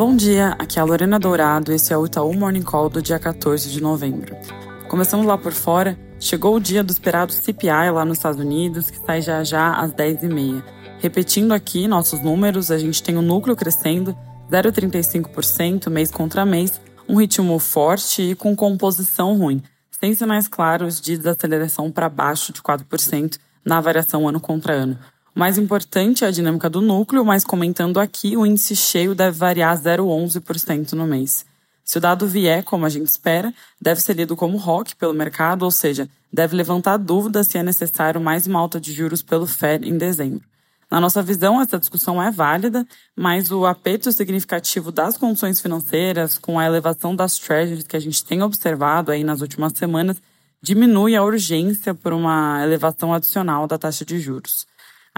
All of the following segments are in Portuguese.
Bom dia, aqui é a Lorena Dourado, esse é o Itaú Morning Call do dia 14 de novembro. Começando lá por fora, chegou o dia do esperado CPI lá nos Estados Unidos, que sai já já às 10h30. Repetindo aqui nossos números, a gente tem o núcleo crescendo 0,35% mês contra mês, um ritmo forte e com composição ruim, sem sinais claros de desaceleração para baixo de 4% na variação ano contra ano. O mais importante é a dinâmica do núcleo, mas comentando aqui, o índice cheio deve variar 0,11% no mês. Se o dado vier como a gente espera, deve ser lido como rock pelo mercado, ou seja, deve levantar dúvidas se é necessário mais uma alta de juros pelo Fed em dezembro. Na nossa visão, essa discussão é válida, mas o aperto significativo das condições financeiras, com a elevação das treasuries que a gente tem observado aí nas últimas semanas, diminui a urgência por uma elevação adicional da taxa de juros.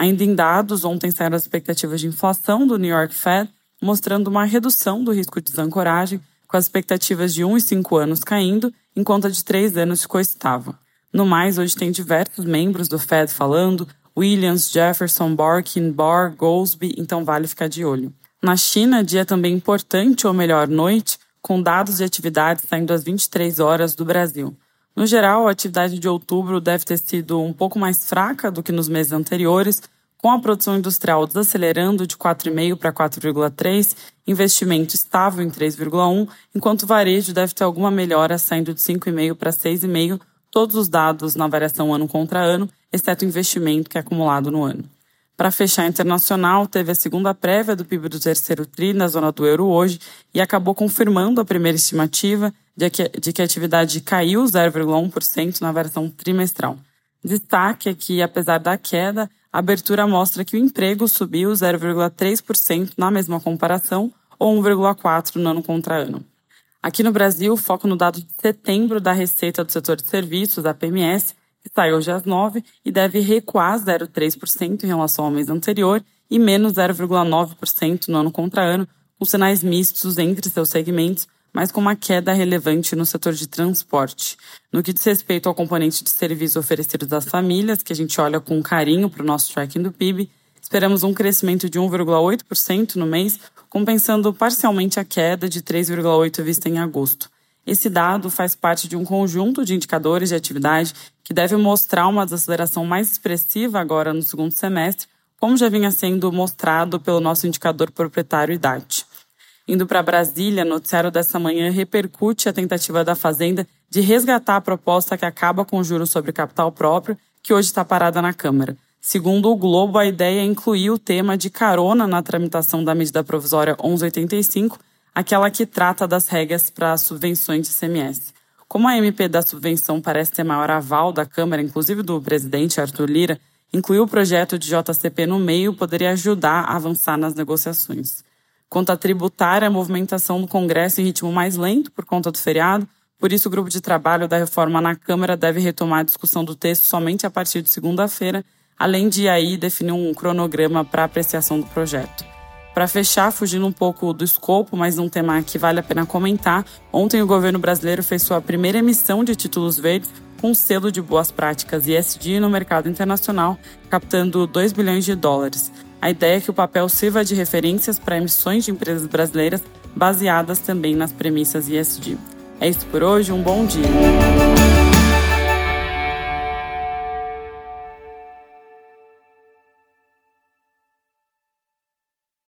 Ainda em dados, ontem saíram as expectativas de inflação do New York Fed, mostrando uma redução do risco de desancoragem, com as expectativas de 1 e 5 anos caindo, enquanto a de 3 anos ficou estável. No mais, hoje tem diversos membros do Fed falando, Williams, Jefferson, Barkin, Barr, Goldsby, então vale ficar de olho. Na China, dia também importante, ou melhor, noite, com dados de atividade saindo às 23 horas do Brasil. No geral, a atividade de outubro deve ter sido um pouco mais fraca do que nos meses anteriores, com a produção industrial desacelerando de 4,5 para 4,3, investimento estável em 3,1, enquanto o varejo deve ter alguma melhora saindo de 5,5 para 6,5, todos os dados na variação ano contra ano, exceto o investimento que é acumulado no ano. Para fechar internacional, teve a segunda prévia do PIB do terceiro TRI na zona do euro hoje e acabou confirmando a primeira estimativa de que, de que a atividade caiu 0,1% na versão trimestral. Destaque é que, apesar da queda, a abertura mostra que o emprego subiu 0,3% na mesma comparação, ou 1,4% no ano contra ano. Aqui no Brasil, foco no dado de setembro da receita do setor de serviços, a PMS, que sai hoje às 9 e deve recuar 0,3% em relação ao mês anterior e menos 0,9% no ano contra ano, com sinais mistos entre seus segmentos, mas com uma queda relevante no setor de transporte. No que diz respeito ao componente de serviços oferecidos às famílias, que a gente olha com carinho para o nosso tracking do PIB, esperamos um crescimento de 1,8% no mês, compensando parcialmente a queda de 3,8% vista em agosto. Esse dado faz parte de um conjunto de indicadores de atividade que deve mostrar uma desaceleração mais expressiva agora no segundo semestre, como já vinha sendo mostrado pelo nosso indicador proprietário IDAT. Indo para Brasília, noticiário dessa manhã repercute a tentativa da Fazenda de resgatar a proposta que acaba com o juros sobre capital próprio, que hoje está parada na Câmara. Segundo o Globo, a ideia é incluir o tema de carona na tramitação da medida provisória 1185, aquela que trata das regras para subvenções de CMS. Como a MP da subvenção parece ter maior aval da Câmara, inclusive do presidente Arthur Lira, incluir o projeto de JCP no meio poderia ajudar a avançar nas negociações. Quanto à tributária, a movimentação do Congresso em ritmo mais lento por conta do feriado, por isso o grupo de trabalho da reforma na Câmara deve retomar a discussão do texto somente a partir de segunda-feira, além de aí definir um cronograma para apreciação do projeto. Para fechar, fugindo um pouco do escopo, mas um tema que vale a pena comentar, ontem o governo brasileiro fez sua primeira emissão de títulos verdes com selo de boas práticas ESG no mercado internacional, captando 2 bilhões de dólares. A ideia é que o papel sirva de referências para emissões de empresas brasileiras baseadas também nas premissas ESG. É isso por hoje, um bom dia.